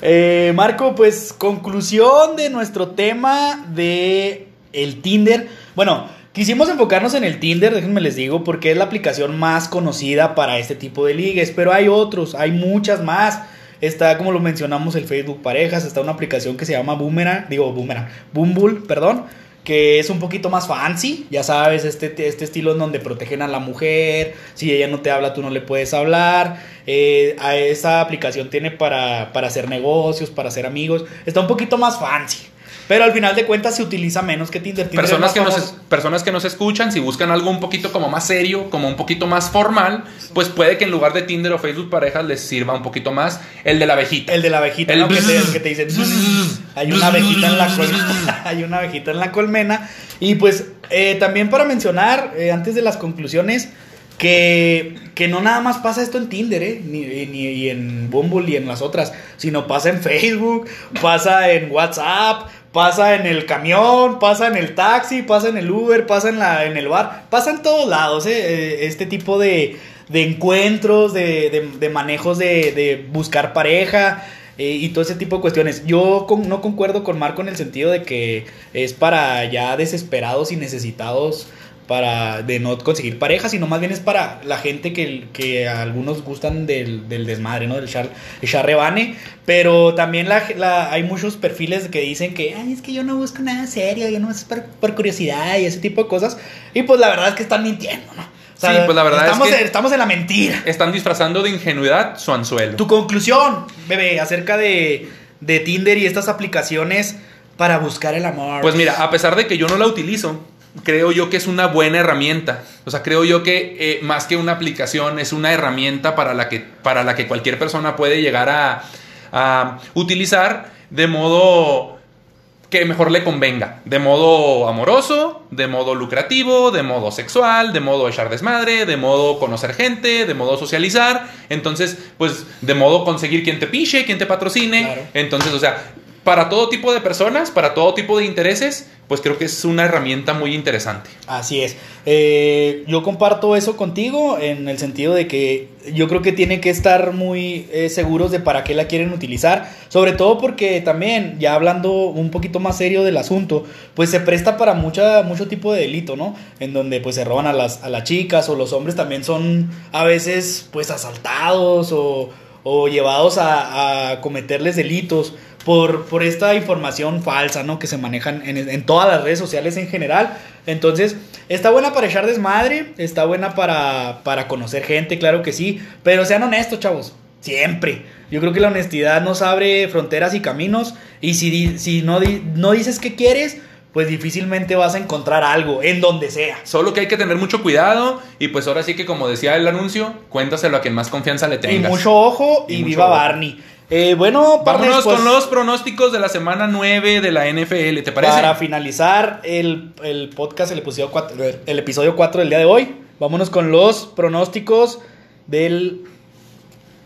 Eh, Marco, pues conclusión de nuestro tema de el Tinder. Bueno, quisimos enfocarnos en el Tinder, déjenme les digo, porque es la aplicación más conocida para este tipo de ligues, pero hay otros, hay muchas más. Está, como lo mencionamos, el Facebook Parejas, está una aplicación que se llama Boomerang, digo Boomerang, Bumble, perdón, que es un poquito más fancy, ya sabes, este, este estilo en donde protegen a la mujer, si ella no te habla, tú no le puedes hablar, eh, a esa aplicación tiene para, para hacer negocios, para hacer amigos, está un poquito más fancy, pero al final de cuentas se utiliza menos que Tinder. Tinder Personas que, nos, personas que nos escuchan, si buscan algo un poquito como más serio, como un poquito más formal, pues puede que en lugar de Tinder o Facebook parejas les sirva un poquito más el de la abejita. El de la abejita, El ¿no? que, te, bzz, que te dicen, hay una abejita en la colmena, hay una abejita en la colmena. Y pues eh, también para mencionar, eh, antes de las conclusiones, que, que no nada más pasa esto en Tinder, ¿eh? ni, ni y en Bumble y en las otras, sino pasa en Facebook, pasa en WhatsApp, pasa en el camión, pasa en el taxi, pasa en el Uber, pasa en, la, en el bar, pasa en todos lados, ¿eh? Eh, este tipo de, de encuentros, de, de- de manejos de, de buscar pareja. eh, y todo ese tipo de cuestiones. Yo con- no concuerdo con Marco en el sentido de que es para ya desesperados y necesitados para de no conseguir pareja, sino más bien es para la gente que, que a algunos gustan del, del desmadre, ¿no? Del char, charrebane. Pero también la, la- hay muchos perfiles que dicen que, ay, es que yo no busco nada serio, yo no es por, por curiosidad y ese tipo de cosas. Y pues la verdad es que están mintiendo, ¿no? O Sí, pues la verdad es que- estamos en la mentira. Están disfrazando de ingenuidad su anzuelo. Tu conclusión, bebé, acerca de, de Tinder y estas aplicaciones para buscar el amor. Pues mira, a pesar de que yo no la utilizo, creo yo que es una buena herramienta. O sea, creo yo que eh, más que una aplicación, es una herramienta para la que, para la que cualquier persona puede llegar a, a utilizar de modo que mejor le convenga. De modo amoroso, de modo lucrativo, de modo sexual, de modo echar desmadre, de modo conocer gente, de modo socializar. Entonces, pues, de modo conseguir quien te piche, quien te patrocine. Claro. Entonces, o sea, para todo tipo de personas, para todo tipo de intereses, pues creo que es una herramienta muy interesante. Así es. Eh, yo comparto eso contigo en el sentido de que yo creo que tienen que estar muy eh, seguros de para qué la quieren utilizar. Sobre todo porque también, ya hablando un poquito más serio del asunto, pues se presta para mucha, mucho tipo de delito, ¿no? En donde pues se roban a las, a las chicas o los hombres también son a veces pues asaltados o, o llevados a, cometerles delitos por, por esta información falsa, ¿no? Que se manejan en, todas las redes sociales en general. Entonces, está buena para echar desmadre, está buena para, para conocer gente, claro que sí, pero sean honestos, chavos, siempre. Yo creo que la honestidad nos abre fronteras y caminos, y si, si no, no dices qué quieres, pues difícilmente vas a encontrar algo en donde sea. Solo que hay que tener mucho cuidado y pues ahora sí que como decía el anuncio, cuéntaselo a quien más confianza le tengas. Y mucho ojo y, y viva ojo. Barney. Eh, bueno, vámonos pues, con los pronósticos de la semana 9 de la NFL, ¿te parece? Para finalizar el, el podcast, el episodio, 4, el episodio 4 del día de hoy, vámonos con los pronósticos del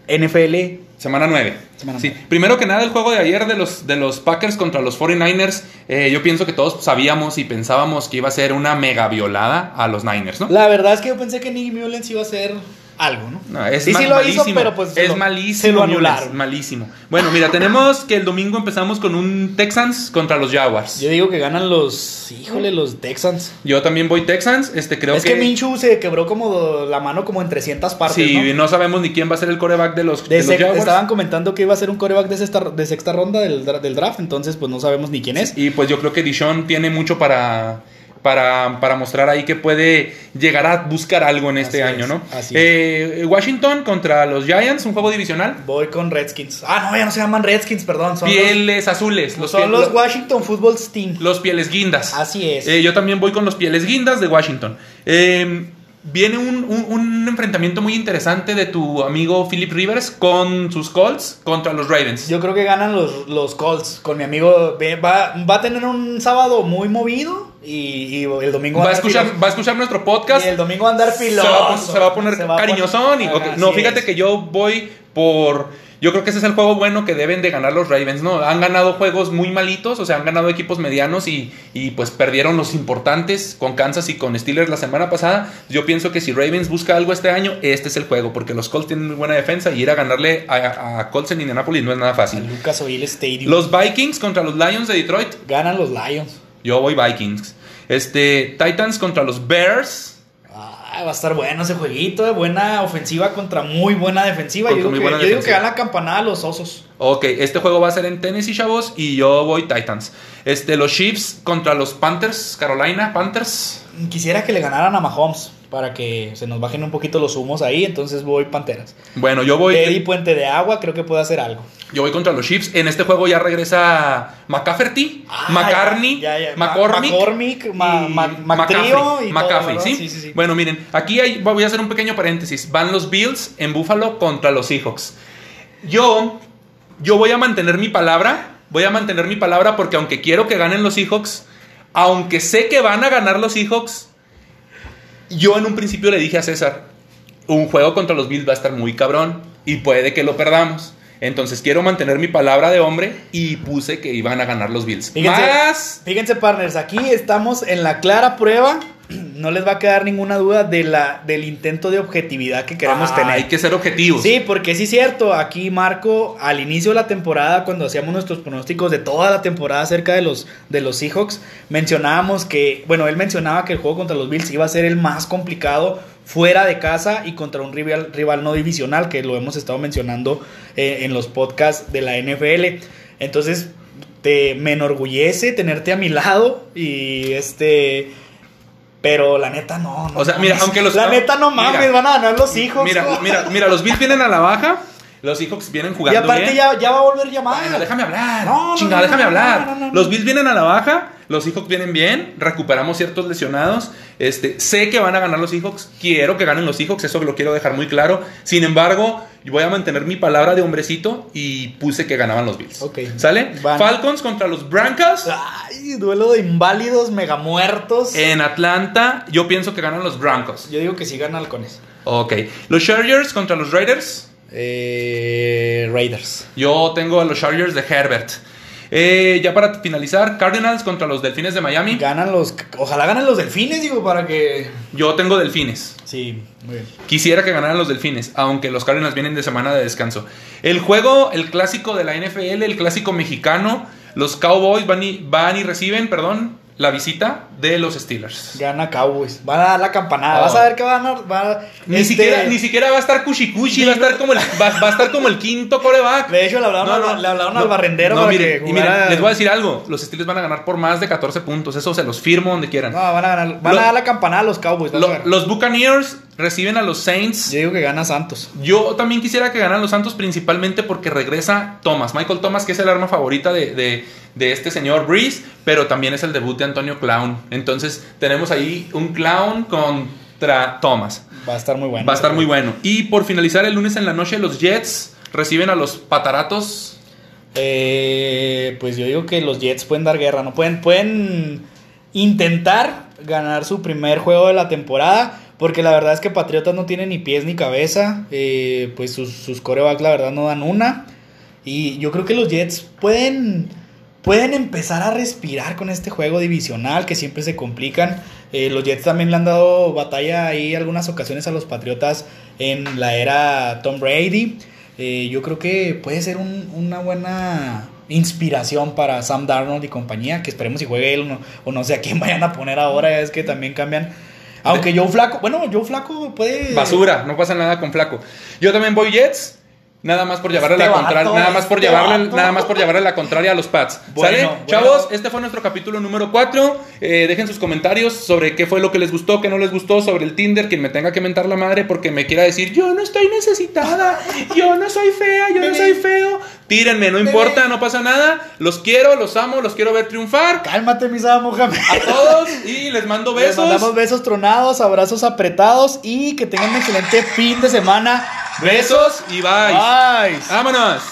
NFL. Semana 9. Semana sí. 9. Primero que nada, el juego de ayer de los, de los Packers contra los 49ers, eh, yo pienso que todos sabíamos y pensábamos que iba a ser una mega violada a los Niners, ¿no? La verdad es que yo pensé que Nick Mullens iba a ser algo, ¿no? no es y sí lo malísimo. hizo, pero pues es lo, malísimo. Se lo anularon. Malísimo. Bueno, mira, tenemos que el domingo empezamos con un Texans contra los Jaguars. Yo digo que ganan los, híjole, los Texans. Yo también voy Texans, este creo es que Es que Minshew se quebró como la mano como en 300 partes, Sí, ¿no? no sabemos ni quién va a ser el coreback de los, de de los Jaguars. Estaban comentando que iba a ser un coreback de sexta, de sexta ronda del draft, entonces pues no sabemos ni quién es. Y pues yo creo que Dishon tiene mucho para, para, para mostrar ahí que puede llegar a buscar algo en este Así año, es, ¿no? así Eh, Washington contra los Giants, un juego divisional. Voy con Redskins. Ah, no, ya no se llaman Redskins, perdón. Son Pieles azules. los, son los Washington Football Team. los pieles guindas. Así es. Eh, yo también voy con los pieles guindas de Washington. Eh, viene un, un- un enfrentamiento muy interesante de tu amigo Philip Rivers con sus Colts contra los Ravens. Yo creo que ganan los, los Colts con mi amigo. Va, va a tener un sábado muy movido y, y el domingo va, a escuchar, va a escuchar nuestro podcast. Y el domingo va a andar se filoso. va, a pon- se va a poner a cariñosón. y, no, fíjate es. que yo voy por. Yo creo que ese es el juego bueno que deben de ganar los Ravens, ¿no? Han ganado juegos muy malitos, o sea, han ganado equipos medianos y, y pues perdieron los importantes con Kansas y con Steelers la semana pasada. Yo pienso que si Ravens busca algo este año, este es el juego, porque los Colts tienen muy buena defensa y ir a ganarle a, a Colts en Indianapolis no es nada fácil. El Lucas Oil Stadium. Los Vikings contra los Lions de Detroit, Ganan los Lions. yo voy Vikings. Este, Titans contra los Bears. Ah, va a estar bueno ese jueguito. eh, Buena ofensiva contra muy buena defensiva. Yo, digo que, buena yo digo que defensiva. gana la campanada los osos. Ok, este juego va a ser en Tennessee, chavos, y yo voy Titans. Este, los Chiefs contra los Panthers, Carolina Panthers. Quisiera que le ganaran a Mahomes para que se nos bajen un poquito los humos ahí. Entonces voy Panteras. Bueno, yo voy, Teddy Puente de Agua creo que puede hacer algo. yo voy contra los Chiefs. En este juego ya regresa McCafferty, Ah, McCartney, ya, ya, Ma- McCormick, McCormick, Ma- y Ma- McCaffrey, sí, sí. Bueno, miren, aquí hay- voy a hacer un pequeño paréntesis. Van los Bills en Buffalo contra los Seahawks. Yo, yo voy a mantener mi palabra. Voy a mantener mi palabra porque aunque quiero que ganen los Seahawks, aunque sé que van a ganar los Seahawks, yo en un principio le dije a César, un juego contra los Bills va a estar muy cabrón y puede que lo perdamos. Entonces quiero mantener mi palabra de hombre y puse que iban a ganar los Bills. Fíjense, Más fíjense, partners, aquí estamos en la clara prueba. No les va a quedar ninguna duda de la, del intento de objetividad que queremos Ah, tener. Hay que ser objetivos. Sí, porque sí es cierto, aquí Marco, al inicio de la temporada, cuando hacíamos nuestros pronósticos de toda la temporada acerca de los, de los Seahawks, mencionábamos que, bueno, él mencionaba que el juego contra los Bills iba a ser el más complicado fuera de casa y contra un rival, rival no divisional, que lo hemos estado mencionando eh, en los podcasts de la NFL. Entonces, te, me enorgullece tenerte a mi lado y este... Pero la neta no, no O sea, mira, aunque los- La neta no mames, Mira. van a ganar los hijos. Mira, mira, mira, los Bills vienen a la baja, los Seahawks vienen Y jugando aparte bien. ya, ya va a volver llamada. Bueno, déjame hablar. No, no, Chingada, no, déjame hablar. Los Bills vienen a la baja, los Seahawks vienen bien, recuperamos ciertos lesionados. Este, sé que van a ganar los Seahawks, quiero que ganen los Seahawks, eso lo quiero dejar muy claro. Sin embargo, voy a mantener mi palabra de hombrecito y puse que ganaban los Bills. Ok. ¿Sale? Van. Falcons contra los Broncos. Ay, duelo de inválidos, mega muertos. En Atlanta, yo pienso que ganan los Broncos. Yo digo que sí gana halcones. Ok. Los Chargers contra los Raiders. Eh, Raiders. Yo tengo a los Chargers de Herbert. Eh, ya para finalizar, Cardinals contra los Delfines de Miami. Ganan los. Ojalá ganen los delfines, digo, para que. Yo tengo Delfines. Sí, muy bien. Quisiera que ganaran los Delfines, aunque los Cardinals vienen de semana de descanso. El juego, el clásico de la NFL, el clásico mexicano, los Cowboys van y, van y reciben, perdón, la visita de los Steelers. Gana Cowboys. Van a dar la campanada. Oh. Vas a ver que van a. va- Ni, este, siquiera, ni siquiera va a estar Cushi, va a estar como el, va, va a estar como el quinto coreback. De hecho, le hablaron, al- le hablaron al barrendero No, para que y jugara- les voy a decir algo. Los Steelers van a ganar por más de 14 puntos. Eso se los firmo donde quieran. No, van a ganar. Van a dar la campanada a los Cowboys. Lo- los Buccaneers reciben a los Saints. Yo digo que gana Santos. Yo también quisiera que ganaran los Santos principalmente porque regresa Thomas, Michael Thomas, que es el arma favorita de, de- de este señor Breeze, pero también es el debut de Antonio Clown. Entonces tenemos ahí un Clown contra Thomas. Va a estar muy bueno. Va a estar muy bueno. Y por finalizar el lunes en la noche, los Jets reciben a los Pataratos. Eh, pues yo digo que los Jets pueden dar guerra, ¿no? Pueden, pueden intentar ganar su primer juego de la temporada. Porque la verdad es que Patriotas no tiene ni pies ni cabeza. Eh, pues sus, sus corebacks la verdad no dan una. Y yo creo que los Jets pueden, pueden empezar a respirar con este juego divisional que siempre se complican. Eh, los Jets también le han dado batalla ahí algunas ocasiones a los Patriotas en la era Tom Brady. Eh, yo creo que puede ser un- una buena inspiración para Sam Darnold y compañía, que esperemos si juegue él o no, o no sé a quién vayan a poner ahora, es que también cambian. Aunque Joe Flaco, bueno, Joe Flaco puede... Basura, no pasa nada con Flaco. Yo también voy Jets. Nada más por llevarle Este la contraria, nada más por este llevarle, vato. nada más por llevarle la contraria a los Pats. Bueno, ¿Sale? bueno. Chavos, este fue nuestro capítulo número 4. dejen sus comentarios sobre qué fue lo que les gustó, qué no les gustó, sobre el Tinder, quien me tenga que mentar la madre porque me quiera decir, yo no estoy necesitada, yo no soy fea, yo no soy feo. Tírenme, no importa, no pasa nada. Los quiero, los amo, los quiero ver triunfar. Cálmate, Misa Mohamed. A todos y les mando Les besos. mandamos besos tronados, abrazos apretados y que tengan un excelente fin de semana. Besos y bye. Bye. Vámonos.